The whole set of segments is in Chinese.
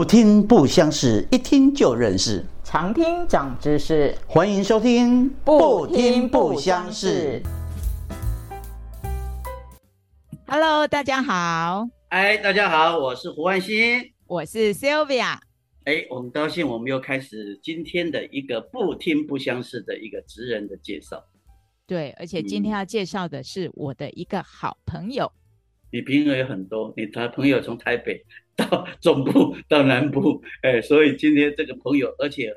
不听不相识，一听就认识。常听长知识，欢迎收听不听不相识。Hello，大家好，哎，大家好，我是胡万新，我是 Sylvia。哎，我很高兴，我们又开始今天的一个不听不相识的一个职人的介绍。对，而且今天要介绍的是我的一个好朋友。你朋友有很多，你的朋友从台北到中部到南部，哎，所以今天这个朋友，而且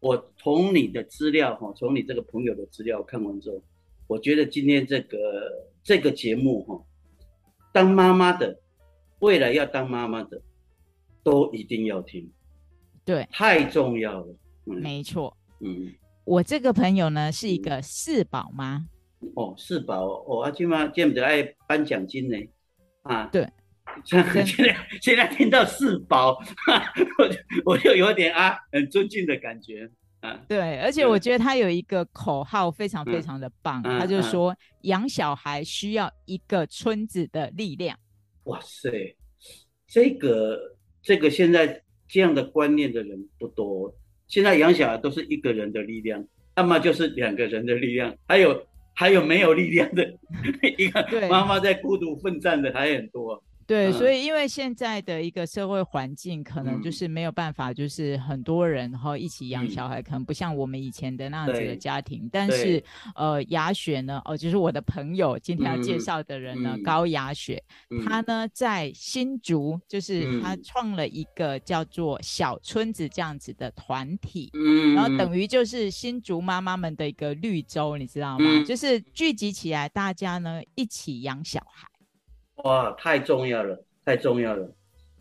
我从你的资料哈，从你这个朋友的资料看完之后，我觉得今天这个这个节目哈，当妈妈的，未来要当妈妈的，都一定要听，对，太重要了，没错，嗯，我这个朋友呢是一个四宝妈，哦，四宝，哦，阿金妈见不得爱颁奖金呢。啊，对，现在现在听到四宝，我就我就有点啊，很尊敬的感觉啊。对，而且我觉得他有一个口号非常非常的棒，他就说养小孩需要一个村子的力量。哇塞，这个这个现在这样的观念的人不多，现在养小孩都是一个人的力量，要么就是两个人的力量，还有。还有没有力量的 一个妈妈在孤独奋战的还很多。对，所以因为现在的一个社会环境，可能就是没有办法，就是很多人然后一起养小孩，可能不像我们以前的那样子的家庭。但是，呃，雅雪呢，哦，就是我的朋友今天要介绍的人呢，高雅雪，她。呢在新竹，就是她创了一个叫做小村子这样子的团体，嗯，然后等于就是新竹妈妈们的一个绿洲，你知道吗？就是聚集起来，大家呢一起养小孩。哇，太重要了，太重要了！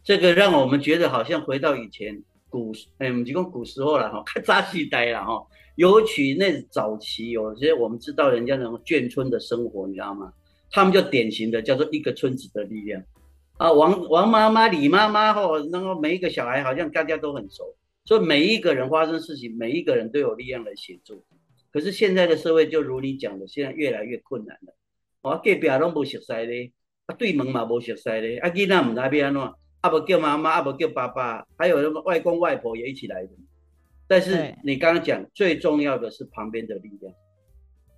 这个让我们觉得好像回到以前古，哎，我们讲古时候了哈，看扎西呆了哈。尤其那早期有些我们知道人家那种眷村的生活，你知道吗？他们就典型的叫做一个村子的力量啊。王王妈妈、李妈妈吼，然后每一个小孩好像大家都很熟，所以每一个人发生事情，每一个人都有力量来协助。可是现在的社会就如你讲的，现在越来越困难了。我隔壁拢不熟悉的。啊，对门嘛无熟悉咧，啊囡仔唔知要安怎，啊无叫妈妈，啊无叫爸爸，还有什么外公外婆也一起来的。但是你刚刚讲最重要的是旁边的力量。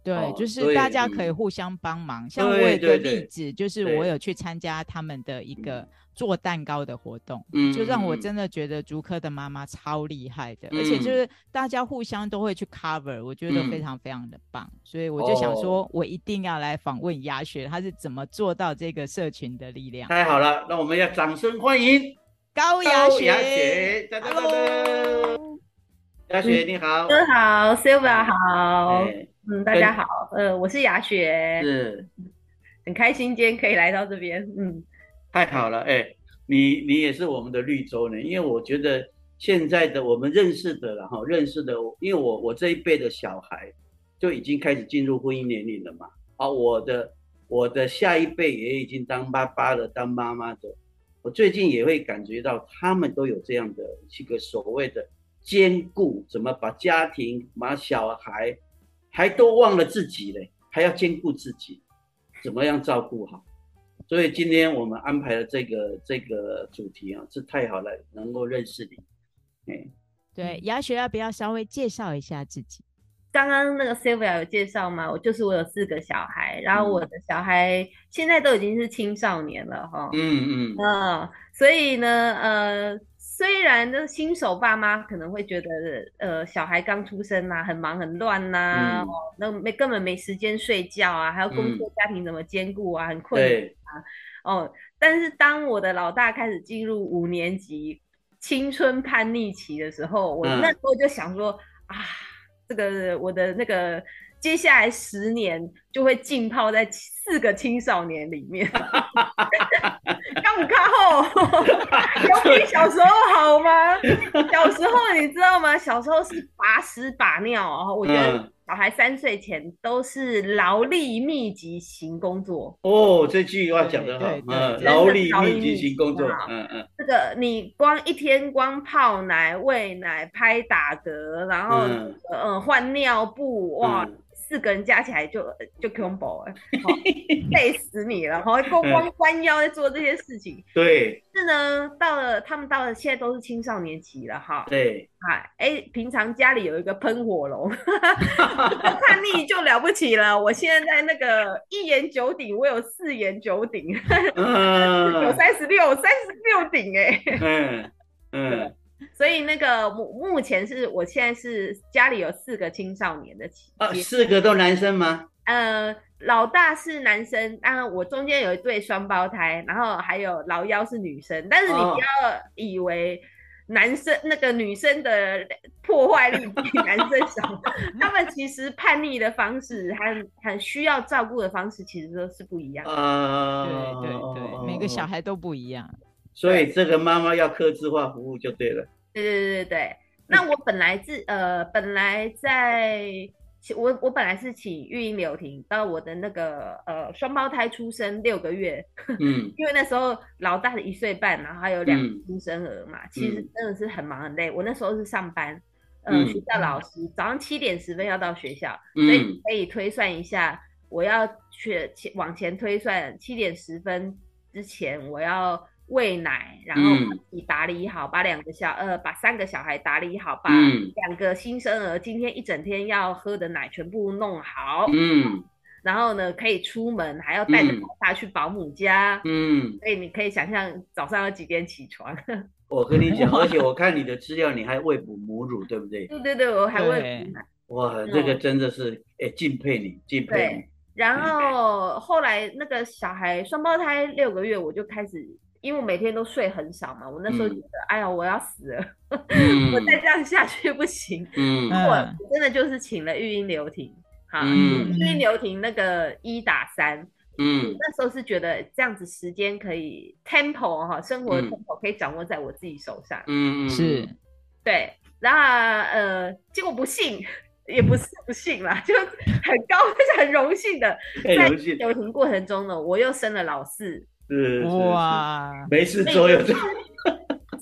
对，就是大家可以互相帮忙。像我有个例子，就是我有去参加他们的一个做蛋糕的活动，嗯就让我真的觉得竹科的妈妈超厉害的，而且就是大家互相都会去 cover，我觉得非常非常的棒。所以我就想说，我一定要来访问雅雪，她是怎么做到这个社群的力量？太好了，那我们要掌声欢迎高雅雪。雅雪，哒哒哒哒。雅雪你好，哥好，Silva 好。嗯，大家好，呃，我是雅雪，是，很开心今天可以来到这边，嗯，太好了，哎，你你也是我们的绿洲呢，因为我觉得现在的我们认识的了哈，认识的，因为我我这一辈的小孩就已经开始进入婚姻年龄了嘛，啊，我的我的下一辈也已经当爸爸了，当妈妈的，我最近也会感觉到他们都有这样的一个所谓的兼顾，怎么把家庭把小孩。还都忘了自己嘞，还要兼顾自己，怎么样照顾好？所以今天我们安排的这个这个主题啊，是太好了，能够认识你。哎，对，雅雪要不要稍微介绍一下自己？刚刚那个 Sylvia 有介绍吗？我就是我有四个小孩，然后我的小孩现在都已经是青少年了哈。嗯嗯嗯，所以呢，呃。虽然这新手爸妈可能会觉得，呃，小孩刚出生呐，很忙很乱呐，哦，那没根本没时间睡觉啊，还要工作家庭怎么兼顾啊，很困难啊，哦，但是当我的老大开始进入五年级青春叛逆期的时候，我那时候就想说啊，这个我的那个。接下来十年就会浸泡在四个青少年里面，刚不看后，有比小时候好吗？小时候你知道吗？小时候是把屎把尿啊！我觉得小孩三岁前都是劳力密集型工作。哦，这句话讲得好，嗯，劳力密集型工作，嗯嗯，这个你光一天光泡奶、喂奶、拍打嗝，然后嗯换尿布，哇！四个人加起来就就 combo 了，累死你了，哈，光光弯腰在做这些事情。对。是呢，到了他们到了现在都是青少年期了，哈。对。啊，哎，平常家里有一个喷火龙，叛逆就了不起了。我现在在那个一言九鼎，我有四言九鼎，有三十六，三十六鼎，哎。嗯嗯。所以那个目目前是我现在是家里有四个青少年的期啊，四个都男生吗？呃，老大是男生，当然我中间有一对双胞胎，然后还有老幺是女生。但是你不要以为男生那个女生的破坏力比男生小，他们其实叛逆的方式和很需要照顾的方式其实都是不一样。啊，对对对，每个小孩都不一样。所以这个妈妈要克制化服务就对了。对对对对对，那我本来是呃，本来在我我本来是请育婴留停到我的那个呃双胞胎出生六个月，嗯，因为那时候老大的一岁半，然后还有两新生儿嘛，其实真的是很忙很累。我那时候是上班，嗯，学校老师早上七点十分要到学校，所以可以推算一下，我要去前往前推算七点十分之前我要。喂奶，然后把自己打理好，把两个小呃，把三个小孩打理好，把两个新生儿今天一整天要喝的奶全部弄好。嗯，然后呢，可以出门，还要带着他去保姆家。嗯，所以你可以想象早上要几点起床。我跟你讲，而且我看你的资料，你还喂哺母乳，对不对？对对对，我还喂哺奶。哇，这个真的是哎，敬佩你，敬佩你。然后后来那个小孩双胞胎六个月，我就开始。因为我每天都睡很少嘛，我那时候觉得，哎呀，我要死了，我再这样下去不行。嗯，我真的就是请了育婴留停，好，育婴留停那个一打三，嗯，那时候是觉得这样子时间可以 tempo 哈，生活 tempo 可以掌握在我自己手上。嗯嗯，是，对，然后呃，结果不幸也不是不幸啦，就很高，是 很荣幸的，在留停过程中呢，我又生了老四。是哇，没事做有做。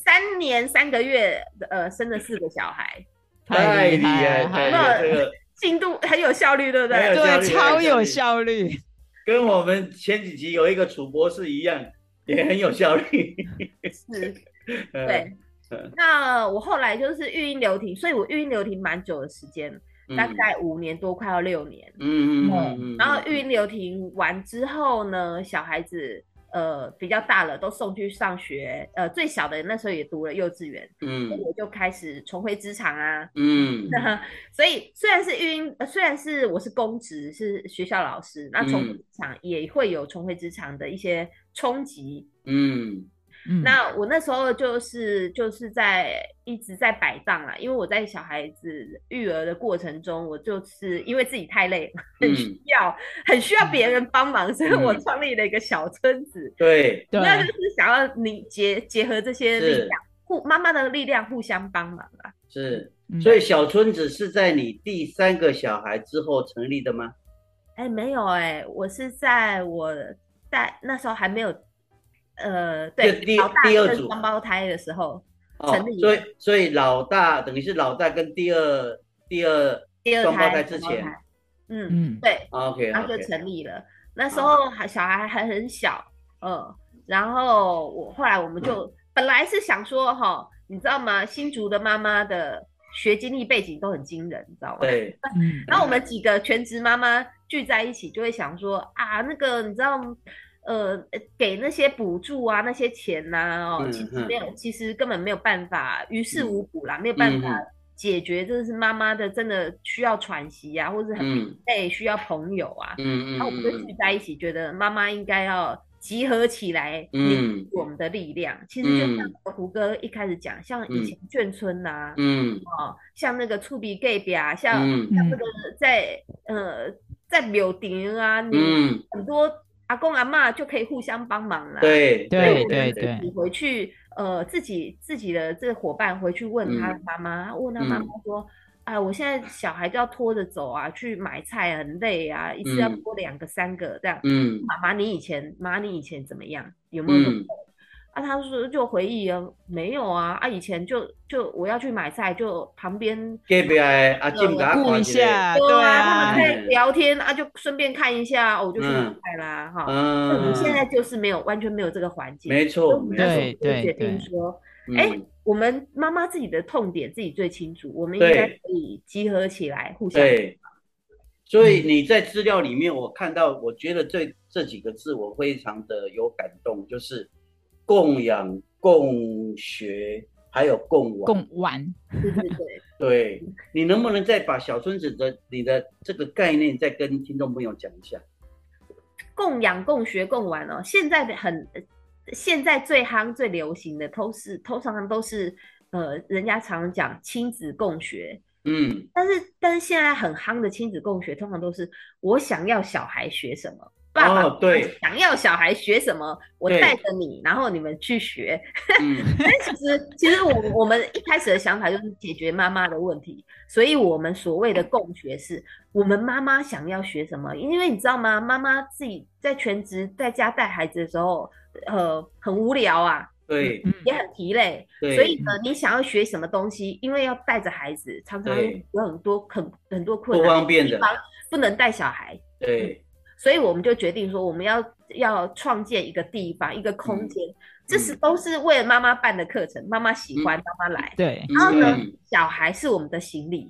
三年三个月，呃，生了四个小孩，太厉害了，这个 进度很有效率，对不对？对，超有效率，跟我们前几集有一个楚博士一样，也很有效率。是，对。那我后来就是育婴流停，所以我育婴流停蛮久的时间，大概五年多，快要六年。嗯嗯嗯。然后育婴流停完之后呢，小孩子。呃，比较大了，都送去上学。呃，最小的那时候也读了幼稚园，嗯，我就开始重回职场啊，嗯，所以虽然是育婴，虽然是我是公职，是学校老师，那重回职场也会有重回职场的一些冲击，嗯。那我那时候就是就是在一直在摆荡啦，因为我在小孩子育儿的过程中，我就是因为自己太累，很需要很需要别人帮忙，所以我创立了一个小村子。对，那就是想要你结结合这些力量，互妈妈的力量互相帮忙啊。是，所以小村子是在你第三个小孩之后成立的吗？哎，没有哎，我是在我在那时候还没有。呃，对，老大跟双胞胎的时候成立，所以所以老大等于是老大跟第二第二第二双胞胎之前，嗯嗯，对，OK，然后就成立了。那时候还小孩还很小，嗯，然后我后来我们就本来是想说哈，你知道吗？新竹的妈妈的学经历背景都很惊人，你知道吗？对，然后我们几个全职妈妈聚在一起，就会想说啊，那个你知道。呃，给那些补助啊，那些钱呐，哦，其实没有，其实根本没有办法，于事无补啦，没有办法解决，这是妈妈的真的需要喘息啊，或者很累，需要朋友啊，嗯嗯，然后我们就聚在一起，觉得妈妈应该要集合起来，嗯，我们的力量，其实就像胡哥一开始讲，像以前眷村呐，嗯，哦，像那个触鼻 gay 表啊，像像这个在呃在柳丁啊，你很多。阿公阿妈就可以互相帮忙了。对对对对，你回去呃，自己自己的这个伙伴回去问他妈妈，问他妈妈说：“啊，我现在小孩都要拖着走啊，去买菜很累啊，一次要拖两个三个这样。”嗯，妈妈你以前妈你以前怎么样？有没有？啊，他说就回忆啊，没有啊，啊，以前就就我要去买菜，就旁边隔壁阿静给顾一下，对啊，他们在聊天啊，就顺便看一下，我就去买菜啦，哈。嗯，你现在就是没有完全没有这个环境，没错，对对决定说，哎，我们妈妈自己的痛点自己最清楚，我们应该可以集合起来，互相。对，所以你在资料里面，我看到，我觉得这这几个字我非常的有感动，就是。供养、共学，还有共玩。共玩，对对对。对你能不能再把小孙子的你的这个概念再跟听众朋友讲一下？供养、共学、共玩哦，现在的很，现在最夯、最流行的都是，通常都是呃，人家常讲亲子共学。嗯。但是，但是现在很夯的亲子共学，通常都是我想要小孩学什么。爸爸对。想要小孩学什么，我带着你，然后你们去学。但其实，其实我我们一开始的想法就是解决妈妈的问题，所以我们所谓的共学是，我们妈妈想要学什么，因为你知道吗？妈妈自己在全职在家带孩子的时候，呃，很无聊啊，对，也很疲累，所以呢，你想要学什么东西，因为要带着孩子，常常有很多很很多困难，不方便的，不能带小孩，对。所以我们就决定说，我们要要创建一个地方，一个空间，这是都是为了妈妈办的课程，妈妈喜欢，妈妈来。对。然后呢，小孩是我们的行李。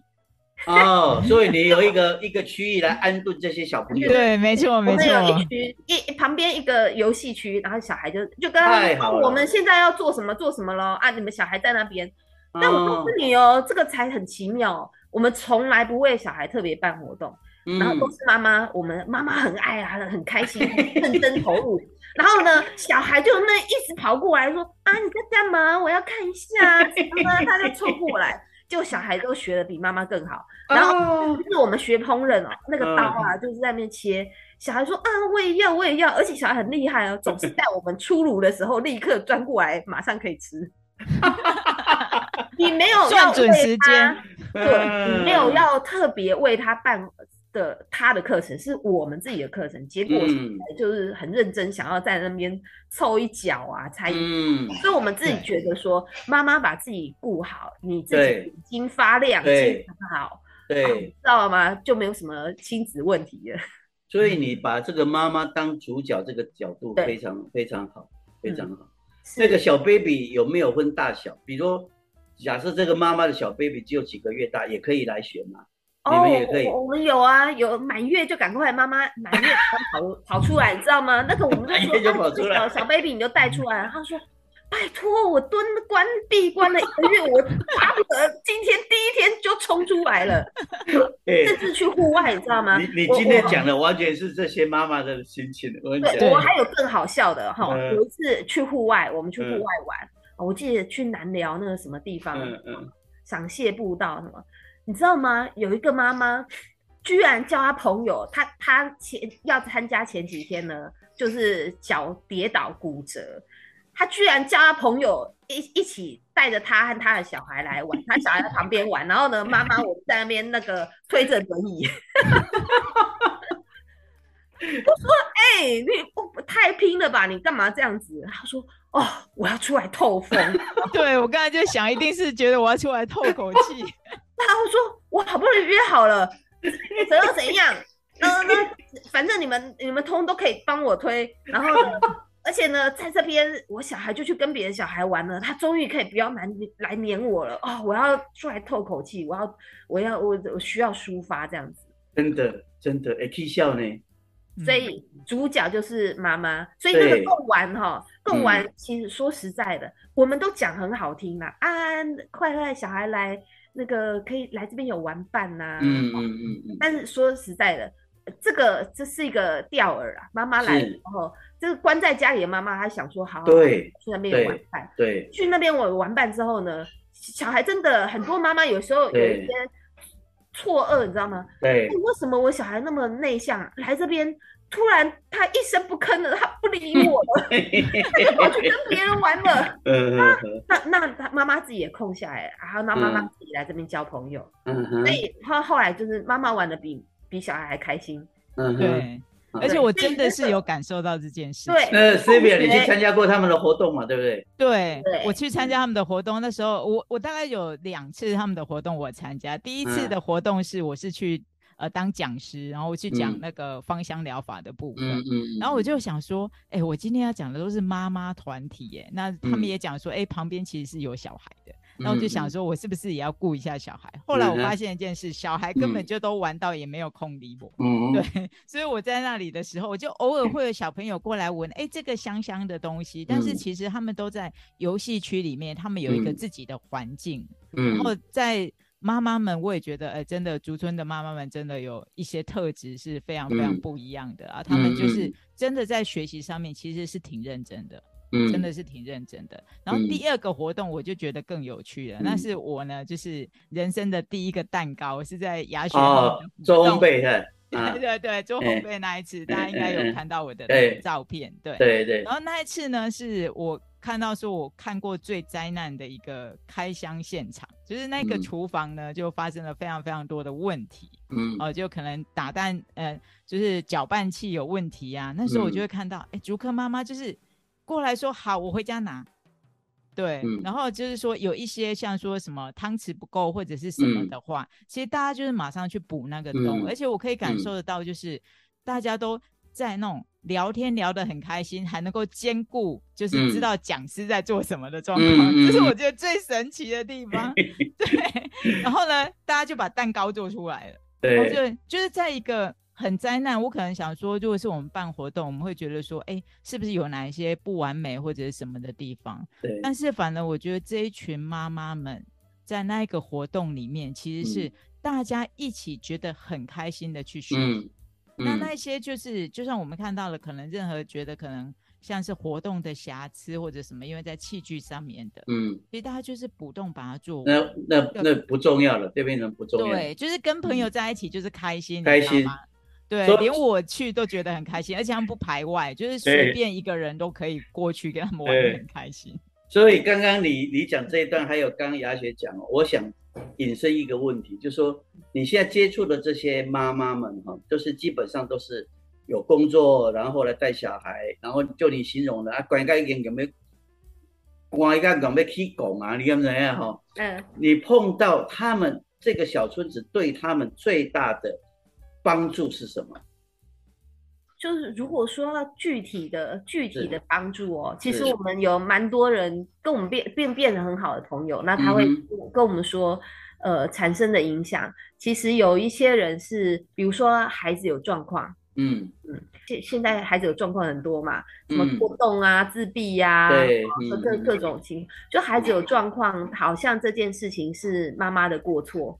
哦，所以你有一个一个区域来安顿这些小朋友。对，没错，没错。我们有一区一旁边一个游戏区，然后小孩就就跟他我们现在要做什么做什么咯啊，你们小孩在那边。但我告诉你哦，这个才很奇妙，我们从来不为小孩特别办活动。然后都是妈妈，我们妈妈很爱啊，很开心，认真投入。然后呢，小孩就那一直跑过来说：“啊，你在干嘛？我要看一下。”妈妈他就凑过来，就小孩都学的比妈妈更好。然后就是我们学烹饪哦，那个刀啊，就是在那边切。小孩说：“啊，我也要，我也要。”而且小孩很厉害哦，总是在我们出炉的时候立刻钻过来，马上可以吃。你没有要准时间，对，你没有要特别为他办。的他的课程是我们自己的课程，结果就是很认真，想要在那边凑一脚啊，参与。所以我们自己觉得说，妈妈把自己顾好，你自己眼睛发亮，精神好，对，知道了吗？就没有什么亲子问题了。所以你把这个妈妈当主角，这个角度非常非常好，非常好。那个小 baby 有没有分大小？比如假设这个妈妈的小 baby 只有几个月大，也可以来学吗？哦，我们有啊，有满月就赶快妈妈满月跑 跑出来，你知道吗？那个我们就说，小小 baby 你就带出来。他说：“拜托，我蹲关闭关了一个月，我巴不得今天第一天就冲出来了。”这次去户外，你知道吗？你你今天讲的完全是这些妈妈的心情。对，我还有更好笑的哈，有一次去户外，我们去户外玩，我记得去南寮那个什么地方，嗯嗯，赏蟹步道什么。你知道吗？有一个妈妈，居然叫她朋友，她她前要参加前几天呢，就是脚跌倒骨折，她居然叫她朋友一一起带着她和她的小孩来玩，她小孩在旁边玩，然后呢，妈妈我在那边那个推着轮椅。我说：“哎，你不太拼了吧？你干嘛这样子？”他说：“哦，我要出来透风。”对我刚才就想，一定是觉得我要出来透口气。他说：“我好不容易约好了，怎样怎样？那，那 反正你们你们通都可以帮我推。然后，而且呢，在这边我小孩就去跟别的小孩玩了，他终于可以不要来来黏我了。哦，我要出来透口气，我要我要我我需要抒发这样子。真的真的，哎，可以笑呢。”所以主角就是妈妈，所以那个共玩哈，共玩其实说实在的，我们都讲很好听啦，安安快乐小孩来那个可以来这边有玩伴呐，嗯嗯嗯，但是说实在的，这个这是一个钓饵啊，妈妈来然后，这个关在家里的妈妈，她想说好，对，去那边有玩伴，对，去那边我玩伴之后呢，小孩真的很多妈妈有时候有一些。错愕，你知道吗？对，为什么我小孩那么内向，来这边突然他一声不吭的，他不理我了，他就跑去跟别人玩了。嗯那那他妈妈自己也空下来，然后那妈妈自己来这边交朋友。嗯哼。所以他后来就是妈妈玩的比比小孩还开心。嗯对。而且我真的是有感受到这件事。对，那 s y l v i a 你去参加过他们的活动嘛？对不对？对，我去参加他们的活动，那时候我我大概有两次他们的活动我参加。第一次的活动是我是去。呃，当讲师，然后我去讲那个芳香疗法的部分，嗯嗯，然后我就想说，哎，我今天要讲的都是妈妈团体，耶，那他们也讲说，哎，旁边其实是有小孩的，那我就想说，我是不是也要顾一下小孩？后来我发现一件事，小孩根本就都玩到也没有空理我，嗯。对，所以我在那里的时候，我就偶尔会有小朋友过来闻，哎，这个香香的东西，但是其实他们都在游戏区里面，他们有一个自己的环境，然后在。妈妈们，我也觉得，哎，真的，竹村的妈妈们真的有一些特质是非常非常不一样的啊。他们就是真的在学习上面其实是挺认真的，嗯，真的是挺认真的。然后第二个活动我就觉得更有趣了，那是我呢，就是人生的第一个蛋糕是在牙学哦，做烘焙的，对对对，做烘焙那一次，大家应该有看到我的照片，对。对对。然后那一次呢，是我。看到说，我看过最灾难的一个开箱现场，就是那个厨房呢，就发生了非常非常多的问题，嗯，哦，就可能打蛋，呃，就是搅拌器有问题呀。那时候我就会看到，哎，竹科妈妈就是过来说，好，我回家拿，对，然后就是说有一些像说什么汤匙不够或者是什么的话，其实大家就是马上去补那个洞，而且我可以感受得到，就是大家都在那种。聊天聊得很开心，还能够兼顾就是知道讲师在做什么的状况，这是我觉得最神奇的地方。对，然后呢，大家就把蛋糕做出来了。对，就就是在一个很灾难，我可能想说，如果是我们办活动，我们会觉得说，哎，是不是有哪一些不完美或者是什么的地方？对。但是反而我觉得这一群妈妈们在那一个活动里面，其实是大家一起觉得很开心的去学习。那那些就是，就算我们看到了，可能任何觉得可能像是活动的瑕疵或者什么，因为在器具上面的，嗯，所以大家就是补动把它做。那那那不重要了，这边人不重要。对，就是跟朋友在一起就是开心，开心。对，连我去都觉得很开心，而且他们不排外，就是随便一个人都可以过去跟他们玩很开心。所以刚刚你你讲这一段，还有刚刚雅雪讲，我想。引申一个问题，就是说你现在接触的这些妈妈们哈，都是基本上都是有工作，然后来带小孩，然后就你形容的啊，关家已有没有？关家有没有去拱啊？你看怎样哈？嗯，你碰到他们这个小村子，对他们最大的帮助是什么？就是如果说具体的具体的帮助哦，其实我们有蛮多人跟我们变变变得很好的朋友，那他会跟我们说，呃，产生的影响，其实有一些人是，比如说孩子有状况，嗯。嗯，现现在孩子有状况很多嘛，什么过动啊、自闭呀，对，各各种情，就孩子有状况，好像这件事情是妈妈的过错。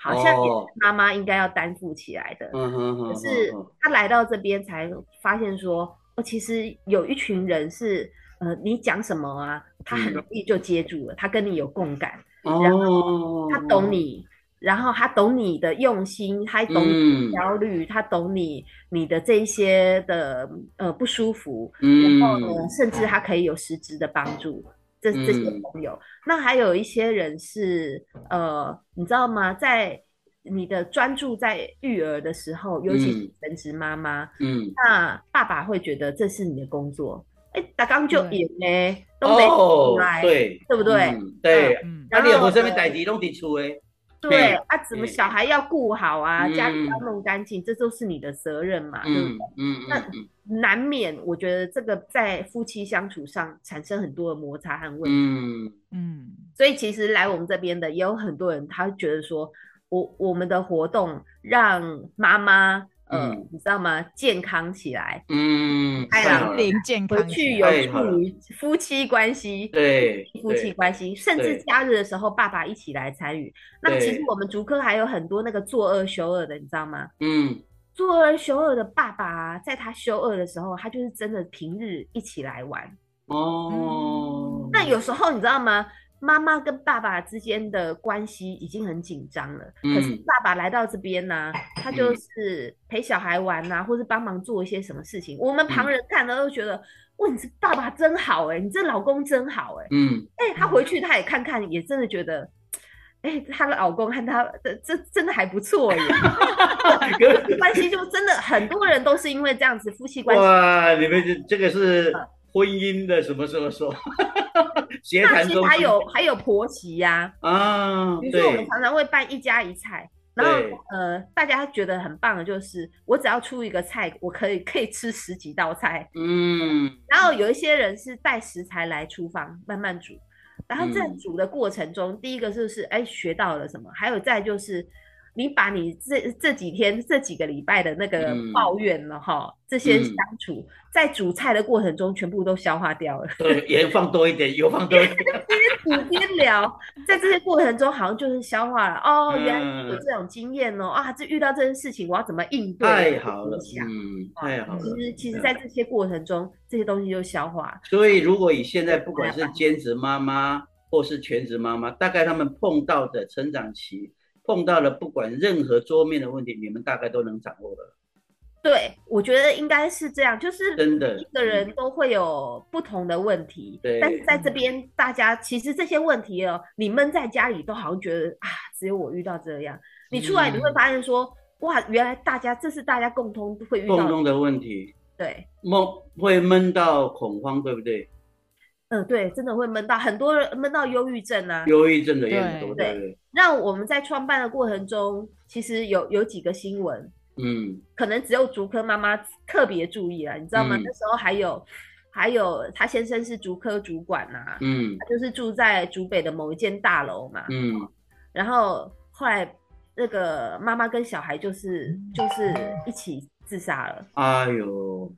好像也是妈妈应该要担负起来的，可是他来到这边才发现说，哦，其实有一群人是，呃，你讲什么啊，他很容易就接住了，他跟你有共感，然后他懂你，然后他懂你的用心，他懂你焦虑，他懂你你的这一些的呃不舒服，然后呢，甚至他可以有实质的帮助。这这些朋友，那还有一些人是，呃，你知道吗？在你的专注在育儿的时候，尤其是全职妈妈，嗯，那爸爸会觉得这是你的工作，哎，打刚就演呢，都没出来，对，对不对？对，那你有什么代志拢得出诶？对啊，怎么小孩要顾好啊，家里要弄干净，这都是你的责任嘛，对不对？嗯，那难免，我觉得这个在夫妻相处上产生很多的摩擦和问题。嗯嗯，所以其实来我们这边的也有很多人，他觉得说，我我们的活动让妈妈。嗯，你知道吗？健康起来，嗯，心灵健康，回去有助于夫妻关系，对，夫妻关系，甚至假日的时候，爸爸一起来参与。那其实我们竹科还有很多那个做二休二的，你知道吗？嗯，做二休二的爸爸，在他休二的时候，他就是真的平日一起来玩。哦，那有时候你知道吗？妈妈跟爸爸之间的关系已经很紧张了，可是爸爸来到这边呢，他就是陪小孩玩呐，或是帮忙做一些什么事情。我们旁人看了都觉得，哇，你这爸爸真好哎，你这老公真好哎。嗯，哎，他回去他也看看，也真的觉得，哎，哎，她的老公和他的这真的还不错耶，关系就真的很多人都是因为这样子夫妻关系。哇，你们这这个是婚姻的什么什么说？那其实还有还有婆媳呀啊，比如说我们常常会办一家一菜。然后呃，大家觉得很棒的就是，我只要出一个菜，我可以可以吃十几道菜。嗯。然后有一些人是带食材来厨房慢慢煮，然后在煮的过程中，第一个就是哎学到了什么，还有再就是。你把你这这几天这几个礼拜的那个抱怨了哈，这些相处在煮菜的过程中全部都消化掉了。对，盐放多一点，油放多一点。边煮边聊，在这些过程中好像就是消化了。哦，原来有这种经验哦啊，这遇到这件事情我要怎么应对？太好了，嗯，太好了。其实其实，在这些过程中，这些东西就消化。所以，如果以现在不管是兼职妈妈或是全职妈妈，大概他们碰到的成长期。碰到了不管任何桌面的问题，你们大概都能掌握了。对，我觉得应该是这样，就是真的，一个人都会有不同的问题。对，但是在这边，大家其实这些问题哦，你闷在家里都好像觉得啊，只有我遇到这样。你出来你会发现说，哇，原来大家这是大家共通会遇到共通的问题。对，闷会闷到恐慌，对不对？嗯，对，真的会闷到很多人闷到忧郁症啊，忧郁症的也很多。对，让我们在创办的过程中，其实有有几个新闻，嗯，可能只有竹科妈妈特别注意了，你知道吗？那时候还有还有他先生是竹科主管呐，嗯，就是住在竹北的某一间大楼嘛，嗯，然后后来那个妈妈跟小孩就是就是一起自杀了，哎呦，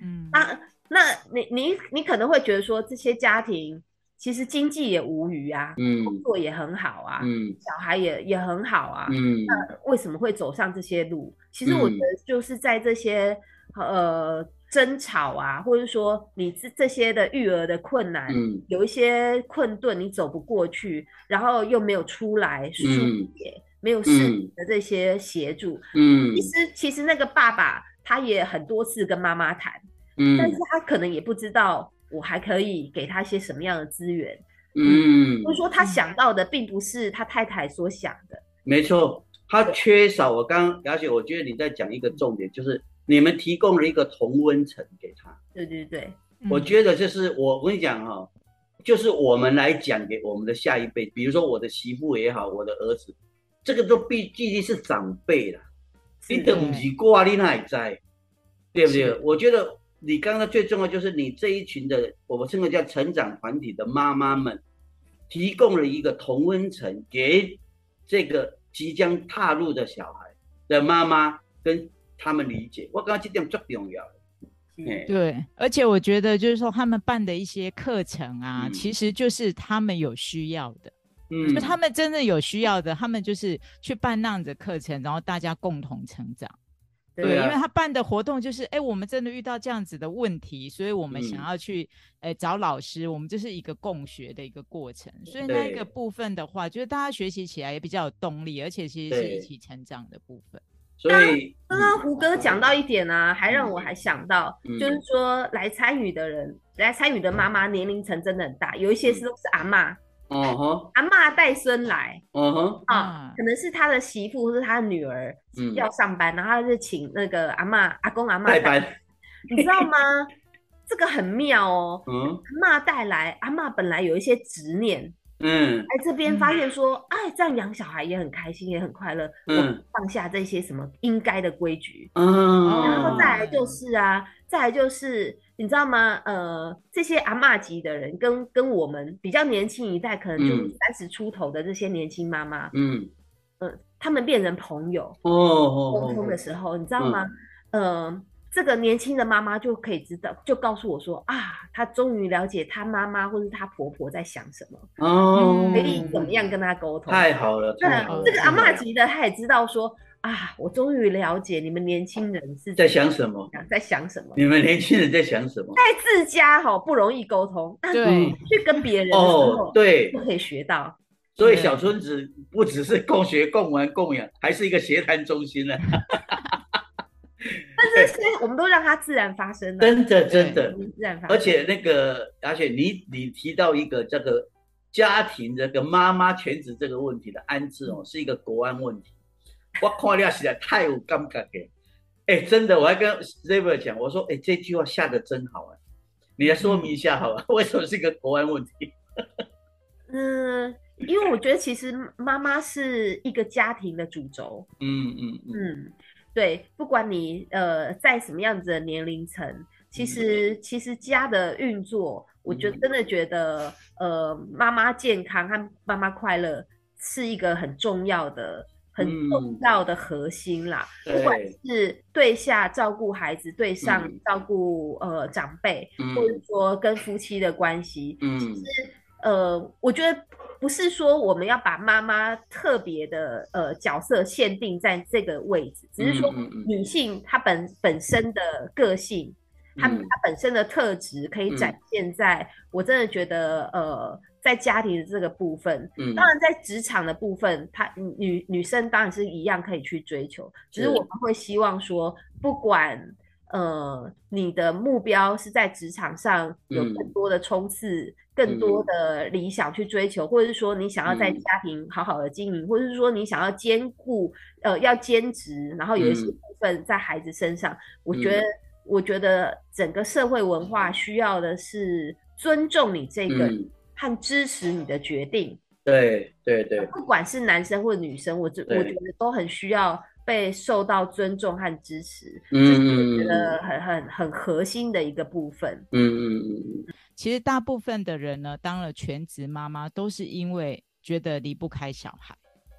嗯啊。那你你你可能会觉得说这些家庭其实经济也无余啊，嗯，工作也很好啊，嗯，小孩也也很好啊，嗯，那为什么会走上这些路？其实我觉得就是在这些呃争吵啊，或者说你这这些的育儿的困难，嗯，有一些困顿你走不过去，然后又没有出来疏解，没有适应的这些协助，嗯，其实其实那个爸爸他也很多次跟妈妈谈。嗯，但是他可能也不知道我还可以给他一些什么样的资源，嗯，或者说他想到的并不是他太太所想的。没错，他缺少我刚，而且我觉得你在讲一个重点，就是你们提供了一个同温层给他。对对对，我觉得就是我我跟你讲哈，就是我们来讲给我们的下一辈，比如说我的媳妇也好，我的儿子，这个都必毕竟是长辈了，你等级挂你那也在，对不对？我觉得。你刚刚最重要就是你这一群的，我们称为叫成长团体的妈妈们，提供了一个同温层给这个即将踏入的小孩的妈妈跟他们理解。我刚刚这点最重要。对，而且我觉得就是说他们办的一些课程啊，其实就是他们有需要的，嗯，就他们真的有需要的，他们就是去办那样的课程，然后大家共同成长。对，因为他办的活动就是，哎，我们真的遇到这样子的问题，所以我们想要去，哎，找老师，我们这是一个共学的一个过程，所以那个部分的话，就是大家学习起来也比较有动力，而且其实是一起成长的部分。所以刚刚胡哥讲到一点呢，还让我还想到，就是说来参与的人，来参与的妈妈年龄层真的很大，有一些是都是阿妈。哦哼，阿妈带孙来，嗯哼，啊，可能是他的媳妇或是他的女儿要上班，然后他就请那个阿妈、阿公、阿妈代班，你知道吗？这个很妙哦。嗯，阿妈带来，阿妈本来有一些执念，嗯，来这边发现说，哎，这样养小孩也很开心，也很快乐，嗯，放下这些什么应该的规矩，嗯，然后再来就是啊，再来就是。你知道吗？呃，这些阿妈级的人跟跟我们比较年轻一代，可能就三十出头的这些年轻妈妈，嗯，呃，他们变成朋友哦，沟通的时候，你知道吗？呃，这个年轻的妈妈就可以知道，就告诉我说啊，她终于了解她妈妈或是她婆婆在想什么哦，可以怎么样跟她沟通？太好了，那这个阿妈级的，她也知道说。啊，我终于了解你们年轻人是在想什么，在想什么。你们年轻人在想什么？在自家哈不容易沟通，对，去跟别人哦，对，都可以学到。所以小村子不只是共学、共玩、共养，还是一个协谈中心呢。但是，我们都让它自然发生，真的，真的自然发生。而且那个，而且你你提到一个这个。家庭这个妈妈全职这个问题的安置哦，是一个国安问题。我看了实在太有感觉的，哎，真的，我还跟 Zebra 讲，我说，哎，这句话下的真好啊，你来说明一下好吧？为什么是一个国安问题？嗯，因为我觉得其实妈妈是一个家庭的主轴。嗯嗯嗯，对，不管你呃在什么样子的年龄层，其实其实家的运作。我就真的觉得，呃，妈妈健康和妈妈快乐是一个很重要的、很重要的核心啦。不管是对下照顾孩子，对上照顾呃长辈，或者说跟夫妻的关系，嗯其实呃，我觉得不是说我们要把妈妈特别的呃角色限定在这个位置，只是说女性她本本身的个性。他他本身的特质可以展现在，我真的觉得，呃，在家庭的这个部分，嗯，当然在职场的部分，他女女生当然是一样可以去追求，只是我们会希望说，不管呃你的目标是在职场上有更多的冲刺，更多的理想去追求，或者是说你想要在家庭好好的经营，或者是说你想要兼顾呃要兼职，然后有一些部分在孩子身上，我觉得。我觉得整个社会文化需要的是尊重你这个和支持你的决定。对对对，不管是男生或女生，我这我觉得都很需要被受到尊重和支持。嗯嗯我觉得很很很核心的一个部分。嗯嗯嗯。其实大部分的人呢，当了全职妈妈，都是因为觉得离不开小孩。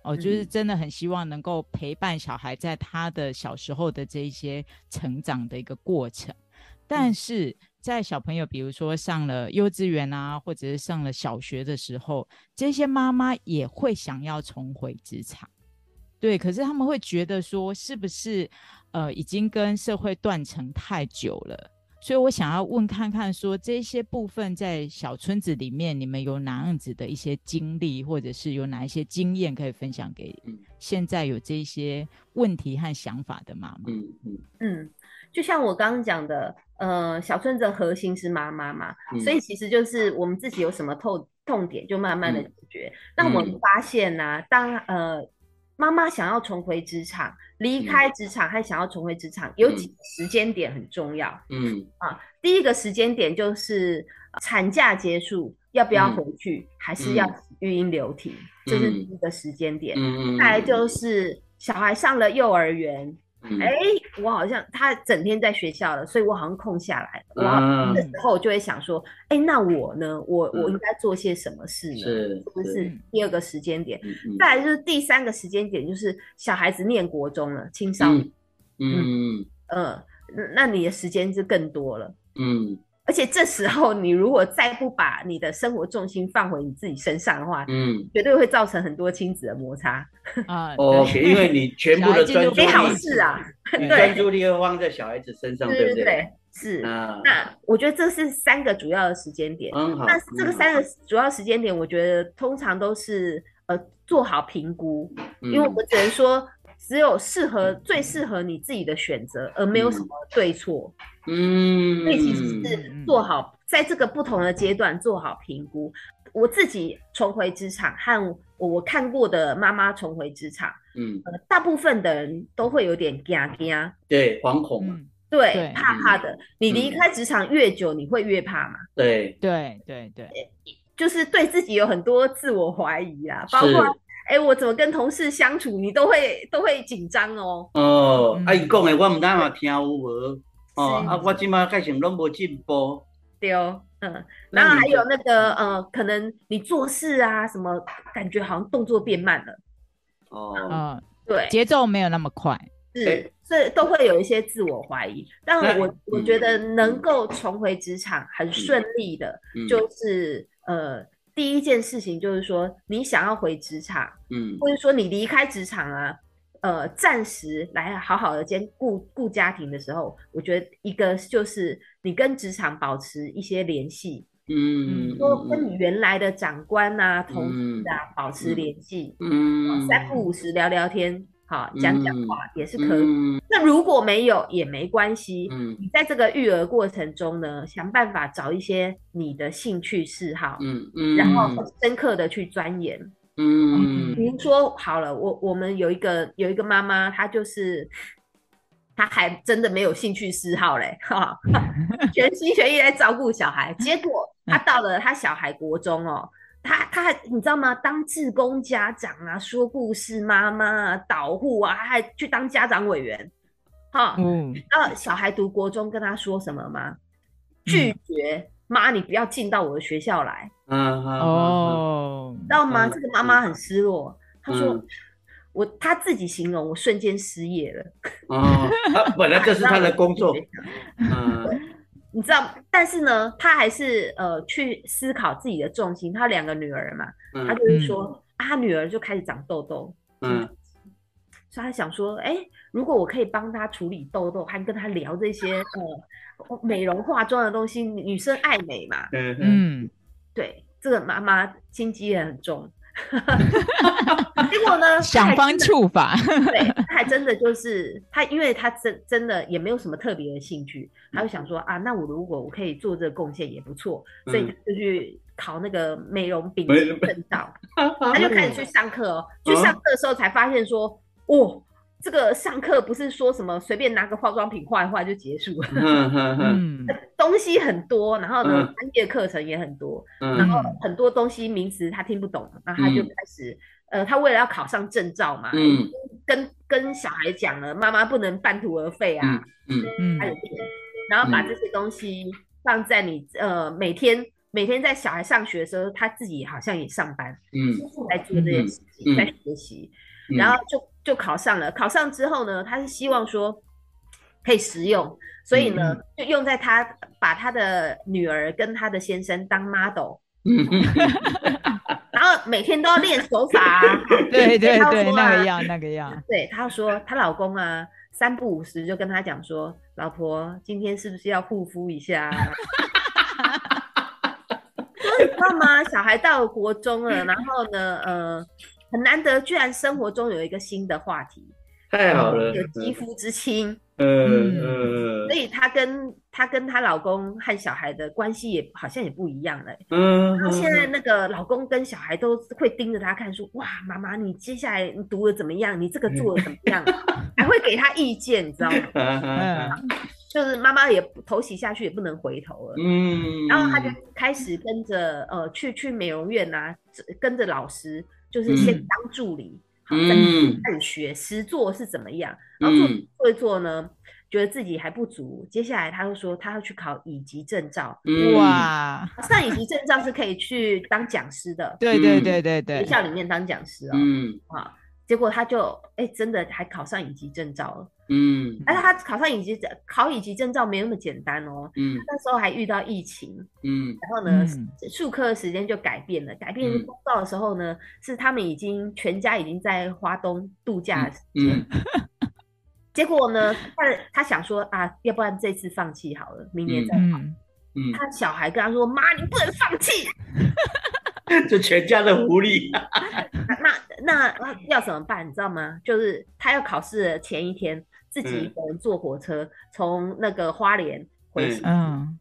哦，就是真的很希望能够陪伴小孩在他的小时候的这一些成长的一个过程，但是在小朋友比如说上了幼稚园啊，或者是上了小学的时候，这些妈妈也会想要重回职场，对，可是他们会觉得说，是不是呃已经跟社会断层太久了？所以我想要问看看，说这些部分在小村子里面，你们有哪样子的一些经历，或者是有哪一些经验可以分享给现在有这些问题和想法的妈妈？嗯嗯嗯，就像我刚刚讲的，呃，小村子的核心是妈妈嘛，所以其实就是我们自己有什么痛痛点，就慢慢的解决。那我们发现呢，当呃。妈妈想要重回职场，离开职场还想要重回职场，有几个时间点很重要。嗯啊，第一个时间点就是产假结束，要不要回去，还是要育婴留停，这是第一个时间点。嗯嗯，再来就是小孩上了幼儿园。哎，我好像他整天在学校了，所以我好像空下来了。我这时候就会想说，哎，那我呢？我我应该做些什么事呢？是不是第二个时间点？再来就是第三个时间点，就是小孩子念国中了，青少年。嗯嗯，那你的时间就更多了。嗯。而且这时候，你如果再不把你的生活重心放回你自己身上的话，嗯，绝对会造成很多亲子的摩擦啊。哦，因为你全部的专注力，好事啊，你专注力会放在小孩子身上，对不对？是啊。那我觉得这是三个主要的时间点。嗯，好。那这个三个主要时间点，我觉得通常都是呃做好评估，因为我们只能说。只有适合最适合你自己的选择，而没有什么对错。嗯，所以其实是做好在这个不同的阶段做好评估。我自己重回职场和我看过的妈妈重回职场，嗯，大部分的人都会有点惊惊，对，惶恐，对，怕怕的。你离开职场越久，你会越怕嘛？对，对，对，对，就是对自己有很多自我怀疑啊，包括。哎，我怎么跟同事相处，你都会都会紧张哦。哦，啊，伊讲的我唔单嘛听有无？哦，啊，我今嘛开始拢无进步。对哦，嗯，然后还有那个呃，可能你做事啊什么，感觉好像动作变慢了。哦，嗯，对，节奏没有那么快。是，所以都会有一些自我怀疑。但我我觉得能够重回职场很顺利的，就是呃。第一件事情就是说，你想要回职场，嗯，或者说你离开职场啊，呃，暂时来好好的兼顾顾家庭的时候，我觉得一个就是你跟职场保持一些联系，嗯，说跟。你原来的长官啊、同事啊保持联系，嗯，三。不五时聊聊天，好讲讲话也是可以。那如果没有也没关系。嗯，你在这个育儿过程中呢，想办法找一些你的兴趣嗜好，嗯嗯，然后深刻的去钻研。嗯，比如说好了，我我们有一个有一个妈妈，她就是她还真的没有兴趣嗜好嘞，哈，全心全意来照顾小孩。结果她到了她小孩国中哦。他他还你知道吗？当志工家长啊，说故事妈妈啊，导护啊，还去当家长委员，哈，嗯，那小孩读国中跟他说什么吗？拒绝妈，你不要进到我的学校来。嗯哦，知道吗？这个妈妈很失落，她说我他自己形容我瞬间失业了。哦，他本来就是他的工作。嗯。你知道，但是呢，他还是呃去思考自己的重心。他两个女儿嘛，他就是说，他女儿就开始长痘痘，嗯，所以他想说，哎，如果我可以帮他处理痘痘，还跟他聊这些呃美容化妆的东西，女生爱美嘛，嗯。嗯，对，这个妈妈心机也很重。结果呢？想方处法，对，他还真的就是他，因为他真真的也没有什么特别的兴趣，他就想说啊，那我如果我可以做这个贡献也不错，所以就去考那个美容丙级证照，他就开始去上课哦。去上课的时候才发现说，哦。这个上课不是说什么随便拿个化妆品画一画就结束，嗯，东西很多，然后呢，专业课程也很多，然后很多东西名词他听不懂，然后他就开始，呃，他为了要考上证照嘛，嗯，跟跟小孩讲了，妈妈不能半途而废啊，嗯嗯，然后把这些东西放在你呃每天每天在小孩上学的时候，他自己好像也上班，嗯，在做这些事情，在学习。然后就就考上了，考上之后呢，他是希望说可以实用，所以呢就用在他把他的女儿跟他的先生当 model，然后每天都要练手法，对对对，那个样那个样，对，他说她老公啊三不五时就跟他讲说，老婆今天是不是要护肤一下？你知道吗？小孩到国中了，然后呢，呃。很难得，居然生活中有一个新的话题，太好了，有肌肤之亲，嗯嗯，所以她跟她跟她老公和小孩的关系也好像也不一样了，嗯，然后现在那个老公跟小孩都会盯着她看，说哇，妈妈你接下来你读的怎么样？你这个做的怎么样？还会给她意见，你知道吗？就是妈妈也头洗下去也不能回头了，嗯，然后她就开始跟着呃去去美容院呐，跟着老师。就是先当助理，好，再开始学实做是怎么样，然后做做一做呢，觉得自己还不足，接下来他又说他要去考乙级证照，哇，上乙级证照是可以去当讲师的，对对对对对，学校里面当讲师哦，嗯，啊。结果他就哎，真的还考上乙级证照了。嗯，但是他考上乙级证，考乙级证照没那么简单哦。嗯，那时候还遇到疫情。嗯，然后呢，数科的时间就改变了。改变公告的时候呢，是他们已经全家已经在花东度假。嗯，结果呢，他他想说啊，要不然这次放弃好了，明年再考。嗯，他小孩跟他说：“妈，你不能放弃。” 这全家的狐狸。那那要怎么办？你知道吗？就是他要考试的前一天，自己一个人坐火车从那个花莲回去。嗯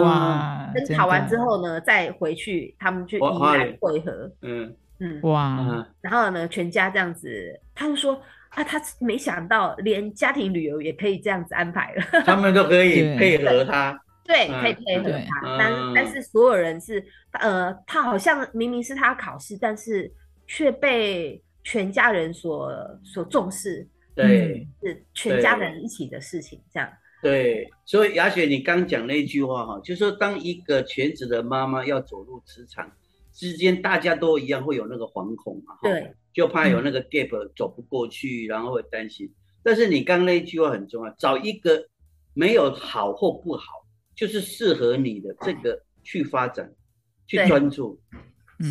哇！等考完之后呢，再回去，他们去宜兰汇合。嗯嗯哇！然后呢，全家这样子，他就说啊，他没想到连家庭旅游也可以这样子安排了。他们都可以配合他。对，可以配合他，但但是所有人是呃，他好像明明是他考试，但是却被全家人所所重视。对，是全家人一起的事情，这样。对，所以雅雪，你刚讲那句话哈，就是说，当一个全职的妈妈要走入职场之间，大家都一样会有那个惶恐嘛，对，就怕有那个 gap 走不过去，然后会担心。但是你刚那句话很重要，找一个没有好或不好。就是适合你的这个去发展，去专注，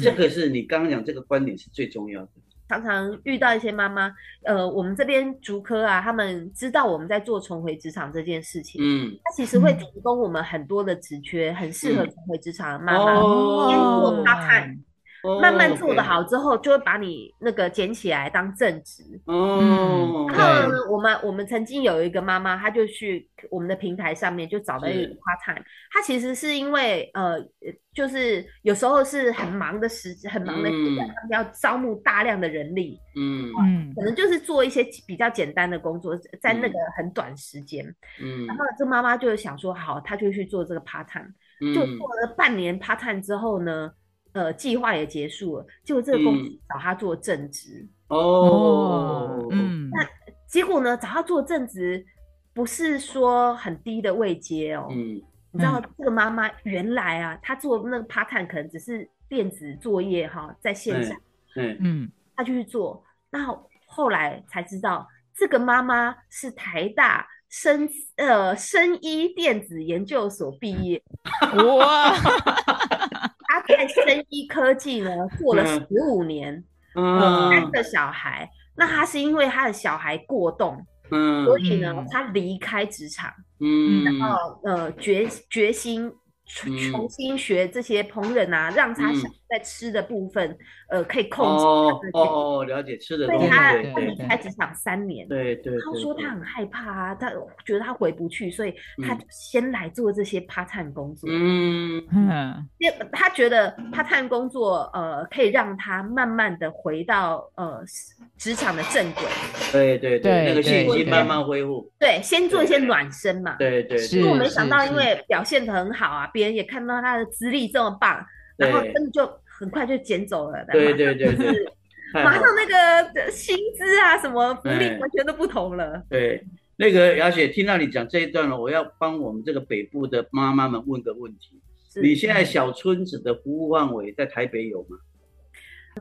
这个是你刚刚讲这个观点是最重要的。常常遇到一些妈妈，呃，我们这边竹科啊，他们知道我们在做重回职场这件事情，嗯，他其实会提供我们很多的职缺，很适合重回职场的妈妈，先做 part time，慢慢做的好之后，就会把你那个捡起来当正职。哦，然后呢，我们我们曾经有一个妈妈，她就去我们的平台上面就找了一个 part time。她其实是因为呃，就是有时候是很忙的时，很忙的阶段，他们要招募大量的人力。嗯嗯，可能就是做一些比较简单的工作，在那个很短时间。嗯，然后这妈妈就想说，好，她就去做这个 part time。就做了半年 part time 之后呢。呃，计划也结束了，结果这个公司找他做正职。哦，嗯，那结果呢，找他做正职不是说很低的位阶哦，嗯，你知道这个妈妈原来啊，她做那个 part time 可能只是电子作业哈，在线上，嗯嗯，她就去做，那后来才知道这个妈妈是台大生呃生医电子研究所毕业，哇。他在生医科技呢做了十五年，嗯三个小孩。那他是因为他的小孩过动，嗯，所以呢，他离开职场，嗯，然后呃决决心。重新学这些烹饪啊，让他在吃的部分，呃，可以控制。哦哦，了解吃的。所以他他离开职场三年。对对。他说他很害怕啊，他觉得他回不去，所以他先来做这些 part time 工作。嗯嗯。他觉得 part time 工作，呃，可以让他慢慢的回到呃职场的正轨。对对对，那个信心慢慢恢复。对，先做一些暖身嘛。对对。因为我没想到，因为表现的很好啊。别人也看到他的资历这么棒，然后真的就很快就捡走了，对对对对，马上那个薪资啊什么福利完全都不同了。对，那个雅雪听到你讲这一段了，我要帮我们这个北部的妈妈们问个问题：你现在小村子的服务范围在台北有吗？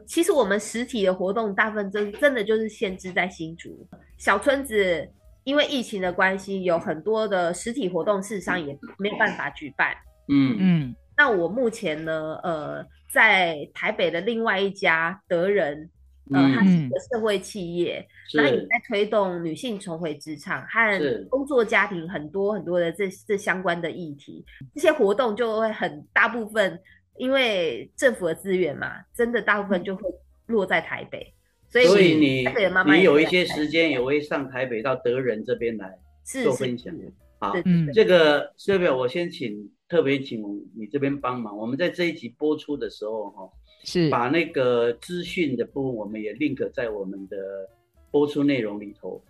其实我们实体的活动大部分真真的就是限制在新竹小村子，因为疫情的关系，有很多的实体活动事实上也没有办法举办。嗯嗯，那我目前呢，呃，在台北的另外一家德仁，呃，它是一个社会企业，那也在推动女性重回职场和工作家庭很多很多的这这相关的议题，这些活动就会很大部分，因为政府的资源嘛，真的大部分就会落在台北，所以你你有一些时间也会上台北到德仁这边来做分享。好，这个代表我先请。特别请你这边帮忙，我们在这一集播出的时候，哈，是。把那个资讯的部分，我们也 link 在我们的播出内容里头，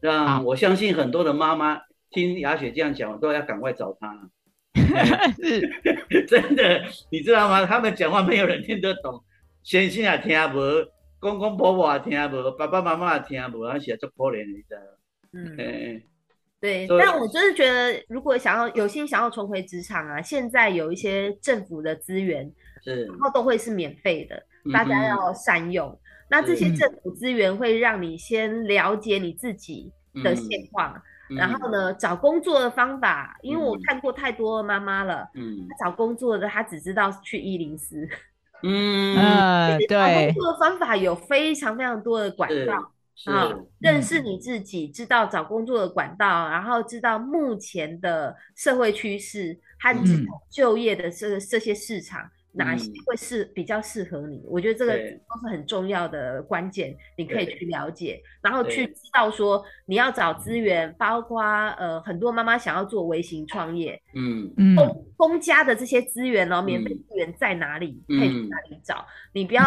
让我相信很多的妈妈听雅雪这样讲，都要赶快找她。是，真的，你知道吗？他们讲话没有人听得懂，先生也听不，公公婆婆也听不，爸爸妈妈也听不，而且做可怜，你知道嗯。对，但我就是觉得，如果想要有心想要重回职场啊，现在有一些政府的资源，是，然后都会是免费的，大家要善用。那这些政府资源会让你先了解你自己的现况，然后呢，找工作的方法，因为我看过太多妈妈了，嗯，找工作的她只知道去伊林斯，嗯，对，找工作的方法有非常非常多的管道。啊，认识你自己，知道找工作的管道，然后知道目前的社会趋势和就业的这这些市场，哪些会是比较适合你？我觉得这个都是很重要的关键，你可以去了解，然后去知道说你要找资源，包括呃很多妈妈想要做微型创业，嗯。嗯，公公家的这些资源哦，免费资源在哪里？可以去哪里找？你不要。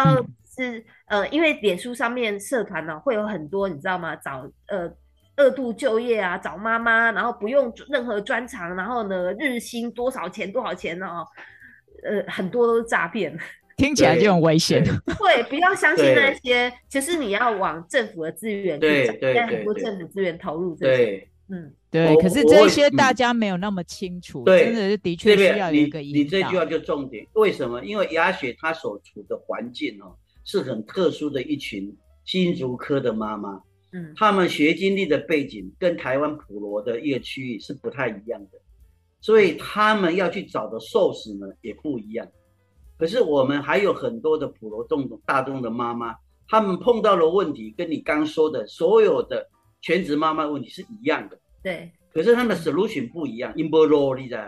是呃，因为脸书上面社团呢会有很多，你知道吗？找呃二度就业啊，找妈妈，然后不用任何专长，然后呢日薪多少钱多少钱哦？呃，很多都是诈骗，听起来就很危险。对，不要相信那些，其实你要往政府的资源去找，现在很多政府资源投入这些，嗯，对。可是这些大家没有那么清楚，真的是的确需要一个引导。你这句话就重点，为什么？因为鸭血它所处的环境哦。是很特殊的一群新竹科的妈妈，嗯，他们学经历的背景跟台湾普罗的一个区域是不太一样的，所以他们要去找的 source 呢也不一样。可是我们还有很多的普罗众大众的妈妈，他们碰到的问题跟你刚说的所有的全职妈妈问题是一样的，对。可是他们的 solution 不一样 i m b o r o 你知道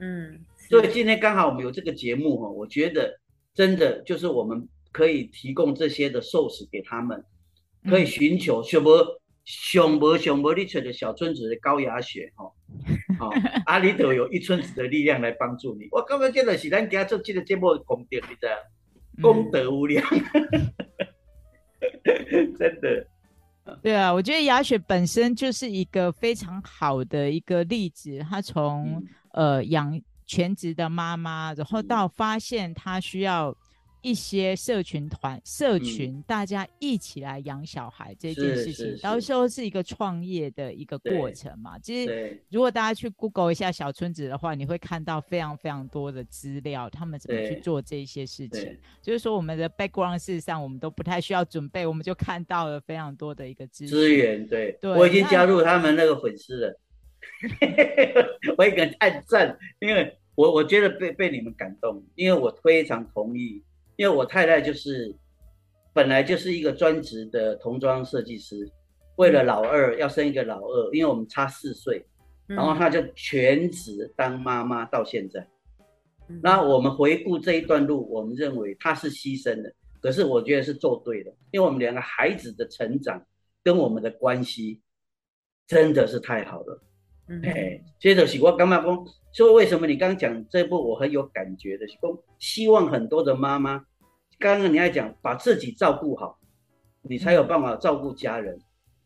嗯。所以今天刚好我们有这个节目哈，我觉得。真的就是我们可以提供这些的 source 给他们，可以寻求什么熊博熊博你找的小村子的高雅雪哈，好阿 里头有一村子的力量来帮助你。我刚刚见的是咱家做这个节目功德，你知道？功德无量，真的。对啊，我觉得雅雪本身就是一个非常好的一个例子。她从呃养全职的妈妈，然后到发现她需要。一些社群团、社群，大家一起来养小孩这件事情，到时候是一个创业的一个过程嘛。其实，如果大家去 Google 一下小村子的话，你会看到非常非常多的资料，他们怎么去做这些事情。就是说，我们的 background 事实上，我们都不太需要准备，我们就看到了非常多的一个资资源。对，我已经加入他们那个粉丝了，我也个按赞，因为我我觉得被被你们感动，因为我非常同意。因为我太太就是本来就是一个专职的童装设计师，为了老二要生一个老二，因为我们差四岁，然后她就全职当妈妈到现在。那我们回顾这一段路，我们认为她是牺牲的，可是我觉得是做对的，因为我们两个孩子的成长跟我们的关系真的是太好了。哎，接着是我刚刚讲，所以为什么你刚刚讲这部我很有感觉的，是讲希望很多的妈妈，刚刚你还讲把自己照顾好，你才有办法照顾家人。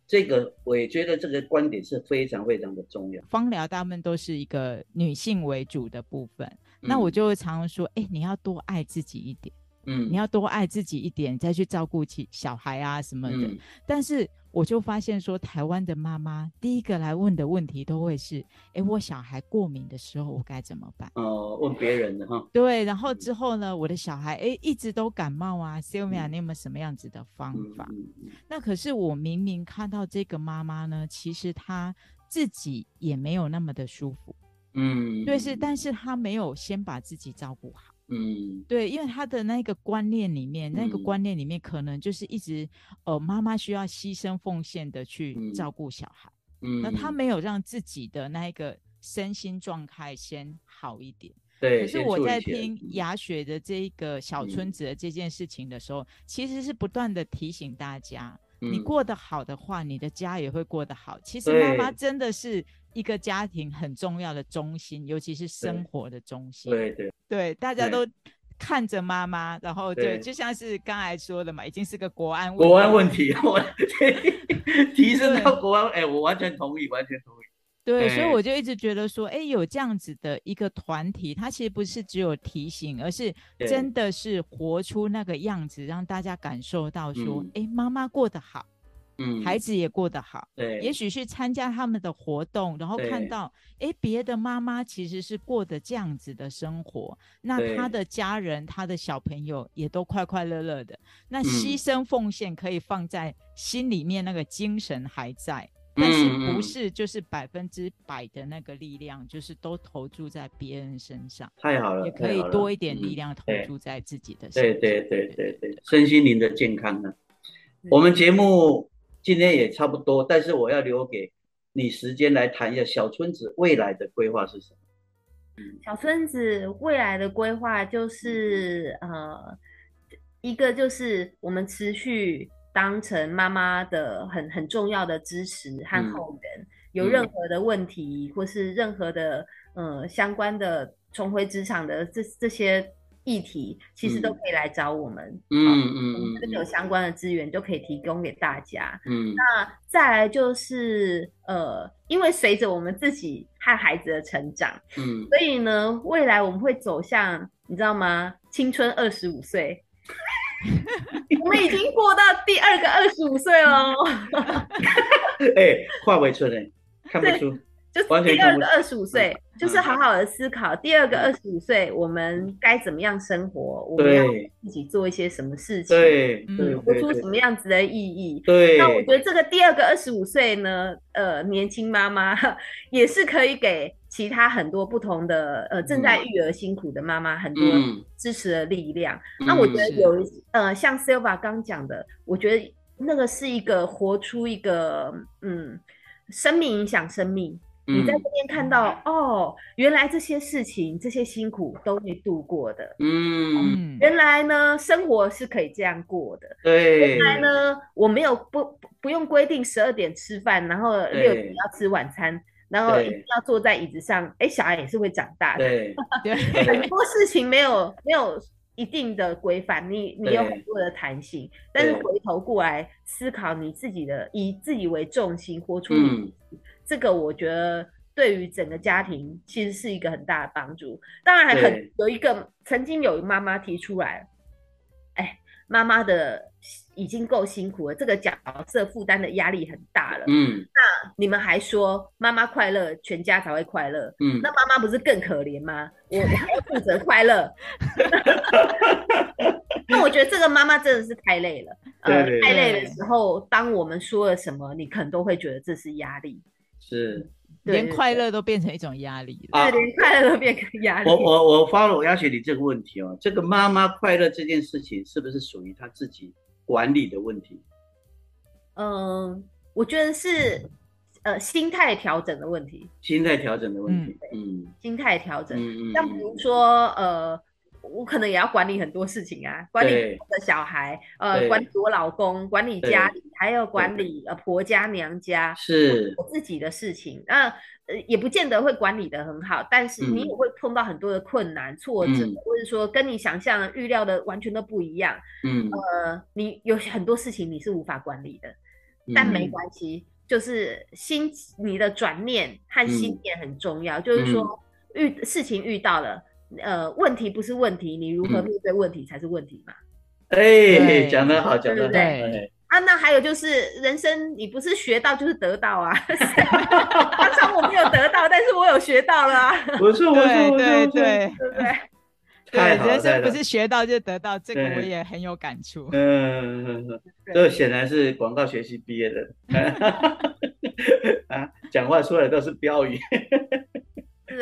这个我也觉得这个观点是非常非常的重要。芳疗大部分都是一个女性为主的部分，那我就会常常说，哎，你要多爱自己一点。嗯，你要多爱自己一点，再去照顾起小孩啊什么的。但是我就发现说，台湾的妈妈第一个来问的问题都会是：哎，我小孩过敏的时候，我该怎么办？哦，问别人的哈。对，然后之后呢，我的小孩哎一直都感冒啊，Sylvia，你有没有什么样子的方法？那可是我明明看到这个妈妈呢，其实她自己也没有那么的舒服。嗯，对，是，但是她没有先把自己照顾好。嗯，对，因为他的那个观念里面，那个观念里面可能就是一直，呃，妈妈需要牺牲奉献的去照顾小孩，嗯，那他没有让自己的那一个身心状态先好一点。对。可是我在听雅雪的这一个小村子的这件事情的时候，其实是不断的提醒大家，你过得好的话，你的家也会过得好。其实妈妈真的是。一个家庭很重要的中心，尤其是生活的中心。对对对，大家都看着妈妈，然后对，就像是刚才说的嘛，已经是个国安国安问题，我 提升到国安，哎，我完全同意，完全同意。对，所以我就一直觉得说，哎，有这样子的一个团体，它其实不是只有提醒，而是真的是活出那个样子，让大家感受到说，哎，妈妈过得好。嗯，孩子也过得好，对，也许去参加他们的活动，然后看到，哎，别的妈妈其实是过的这样子的生活，那他的家人、他的小朋友也都快快乐乐的。那牺牲奉献可以放在心里面，那个精神还在，但是不是就是百分之百的那个力量，就是都投注在别人身上。太好了，也可以多一点力量投注在自己的。对对对对对，身心灵的健康呢？我们节目。今天也差不多，但是我要留给你时间来谈一下小村子未来的规划是什么。小村子未来的规划就是呃，一个就是我们持续当成妈妈的很很重要的支持和后援，有任何的问题或是任何的呃相关的重回职场的这这些。议题其实都可以来找我们，嗯嗯嗯，这边有相关的资源都可以提供给大家。嗯，那再来就是呃，因为随着我们自己和孩子的成长，嗯，所以呢，未来我们会走向你知道吗？青春二十五岁，我们已经过到第二个二十五岁了。哎，话尾村哎，看不出。就是第二个二十五岁，就是好好的思考。第二个二十五岁，我们该怎么样生活？我们要自己做一些什么事情？对，活出什么样子的意义？对。那我觉得这个第二个二十五岁呢，呃，年轻妈妈也是可以给其他很多不同的呃正在育儿辛苦的妈妈很多支持的力量。那我觉得有呃，像 Silva 刚讲的，我觉得那个是一个活出一个嗯，生命影响生命。你在这边看到哦，原来这些事情、这些辛苦都会度过的。嗯，原来呢，生活是可以这样过的。对，原来呢，我没有不不用规定十二点吃饭，然后六点要吃晚餐，然后一定要坐在椅子上。哎，小孩也是会长大的。对，很多事情没有没有一定的规范，你你有很多的弹性，但是回头过来思考你自己的，以自己为重心，活出你。这个我觉得对于整个家庭其实是一个很大的帮助。当然，还很有一个曾经有妈妈提出来，哎，妈妈的已经够辛苦了，这个角色负担的压力很大了。嗯，那你们还说妈妈快乐，全家才会快乐。嗯，那妈妈不是更可怜吗？我还要负责快乐。那我觉得这个妈妈真的是太累了。呃，太累的时候，当我们说了什么，你可能都会觉得这是压力。是，连快乐都变成一种压力了。对，连快乐都变成压力。我我我发了，我要求你这个问题哦，这个妈妈快乐这件事情是不是属于她自己管理的问题？嗯，我觉得是呃心态调整的问题。心态调整的问题，嗯，心态调整。像比如说呃。我可能也要管理很多事情啊，管理我的小孩，呃，管理我老公，管理家里，还有管。理呃婆家娘家，是。我自己的事情。那呃也不见得会管理的很好，但是你也会碰到很多的困难、挫折，或者说跟你想象、预料的完全都不一样。嗯，呃，你有很多事情你是无法管理的，但没关系，就是心你的转念和心念很重要。就是说遇事情遇到了。呃，问题不是问题，你如何面对问题才是问题嘛？哎，讲得好，讲得好。啊，那还有就是人生，你不是学到就是得到啊。刚才我没有得到，但是我有学到了。不错，不错，对对对，对不对？对，人生不是学到就得到，这个我也很有感触。嗯，这显然是广告学习毕业的。啊，讲话出来都是标语。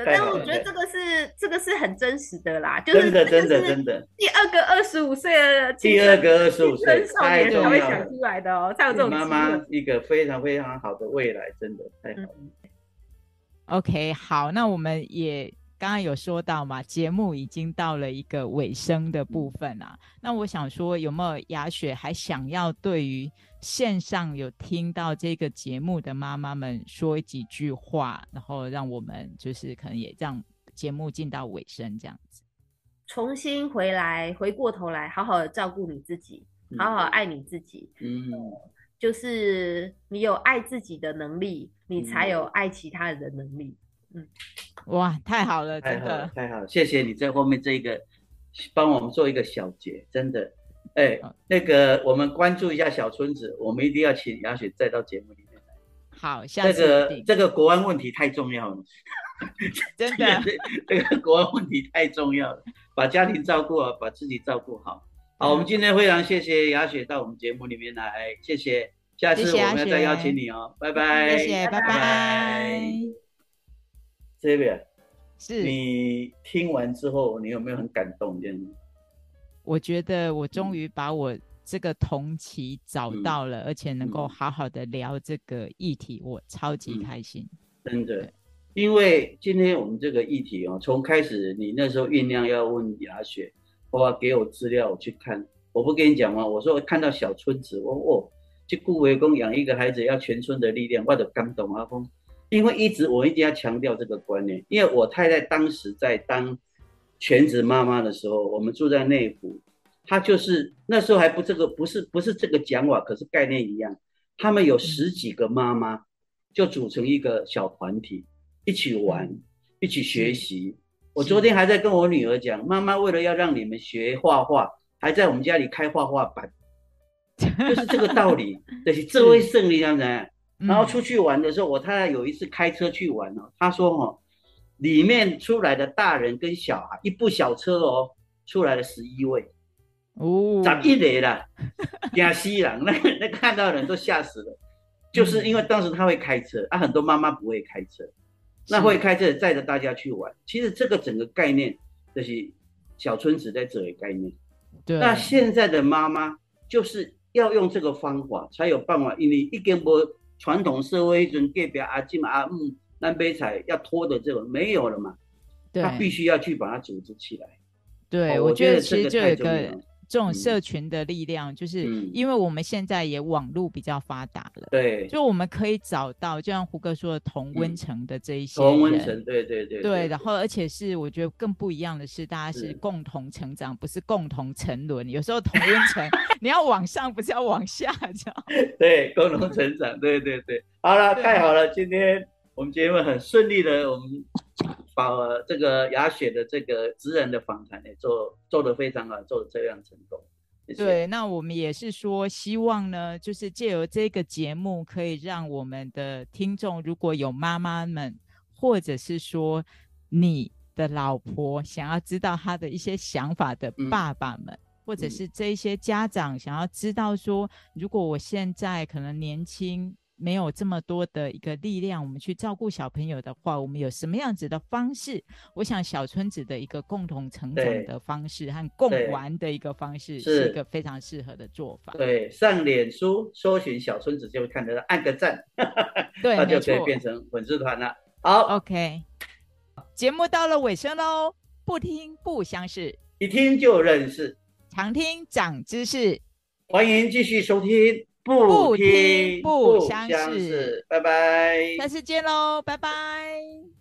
但我觉得这个是这个是很真实的啦，就是真的真的真的。第二个二十五岁的第二个二十五岁少年才会想出来的哦，才有这种妈妈一个非常非常好的未来，真的太好了。OK，好，那我们也刚刚有说到嘛，节目已经到了一个尾声的部分啊。那我想说，有没有雅雪还想要对于？线上有听到这个节目的妈妈们说几句话，然后让我们就是可能也让节目进到尾声这样子。重新回来，回过头来，好好的照顾你自己，好好爱你自己。嗯，就是你有爱自己的能力，你才有爱其他人的能力。嗯，哇，太好了，真的太好了，谢谢你在后面这个帮我们做一个小结，真的。哎，那个，我们关注一下小村子，我们一定要请雅雪再到节目里面来。好，下次这个这个国安问题太重要了，真的，这个国安问题太重要了，把家庭照顾好，把自己照顾好。好，我们今天非常谢谢雅雪到我们节目里面来，谢谢，下次我们要再邀请你哦，拜拜，谢谢，拜拜。这边是。你听完之后，你有没有很感动？这样？我觉得我终于把我这个同期找到了，而且能够好好的聊这个议题，我超级开心。真的，因为今天我们这个议题哦，从开始你那时候酝酿要问雅雪，哇，给我资料我去看，我不跟你讲吗？我说我看到小村子，我哦，去顾维公养一个孩子要全村的力量，我者感动阿峰。因为一直我一定要强调这个观念，因为我太太当时在当。全职妈妈的时候，我们住在内湖，她就是那时候还不这个不是不是这个讲法，可是概念一样。他们有十几个妈妈，就组成一个小团体，一起玩，一起学习。我昨天还在跟我女儿讲，妈妈为了要让你们学画画，还在我们家里开画画班，就是这个道理。就是这位胜利当然。然后出去玩的时候，我太太有一次开车去玩哦，她说哦。里面出来的大人跟小孩，一部小车哦，出来了十一位，哦，咋一雷了？亚西人，那那看到人都吓死了，就是因为当时他会开车，啊，很多妈妈不会开车，那会开车载着大家去玩。其实这个整个概念就是小村子在这里概念。对。那现在的妈妈就是要用这个方法才有办法，因为一根波传统社会一种隔壁阿金阿姆。南北彩要拖的这种没有了嘛，他必须要去把它组织起来。对，我觉得其实就有一个。这种社群的力量，就是因为我们现在也网络比较发达了，对，就我们可以找到，就像胡哥说的同温层的这一些同温层，对对对，对，然后而且是我觉得更不一样的是，大家是共同成长，不是共同沉沦。有时候同温层 你要往上，不是要往下，这样。对，共同成长，对对对。好了，太好了，今天我们节目很顺利的，我们。把这个雅雪的这个职人的访谈呢做做得非常好，做的这样成功。对，那我们也是说，希望呢，就是借由这个节目，可以让我们的听众，如果有妈妈们，或者是说你的老婆想要知道他的一些想法的爸爸们，或者是这些家长想要知道说，如果我现在可能年轻。没有这么多的一个力量，我们去照顾小朋友的话，我们有什么样子的方式？我想小村子的一个共同成长的方式和共玩的一个方式，是一个非常适合的做法。对，上脸书搜寻小村子就会看得到，按个赞，对，那就可以变成粉丝团了。好，OK，节目到了尾声喽，不听不相识，一听就认识，常听长知识，欢迎继续收听。不听不相识，拜拜，下次见喽，拜拜。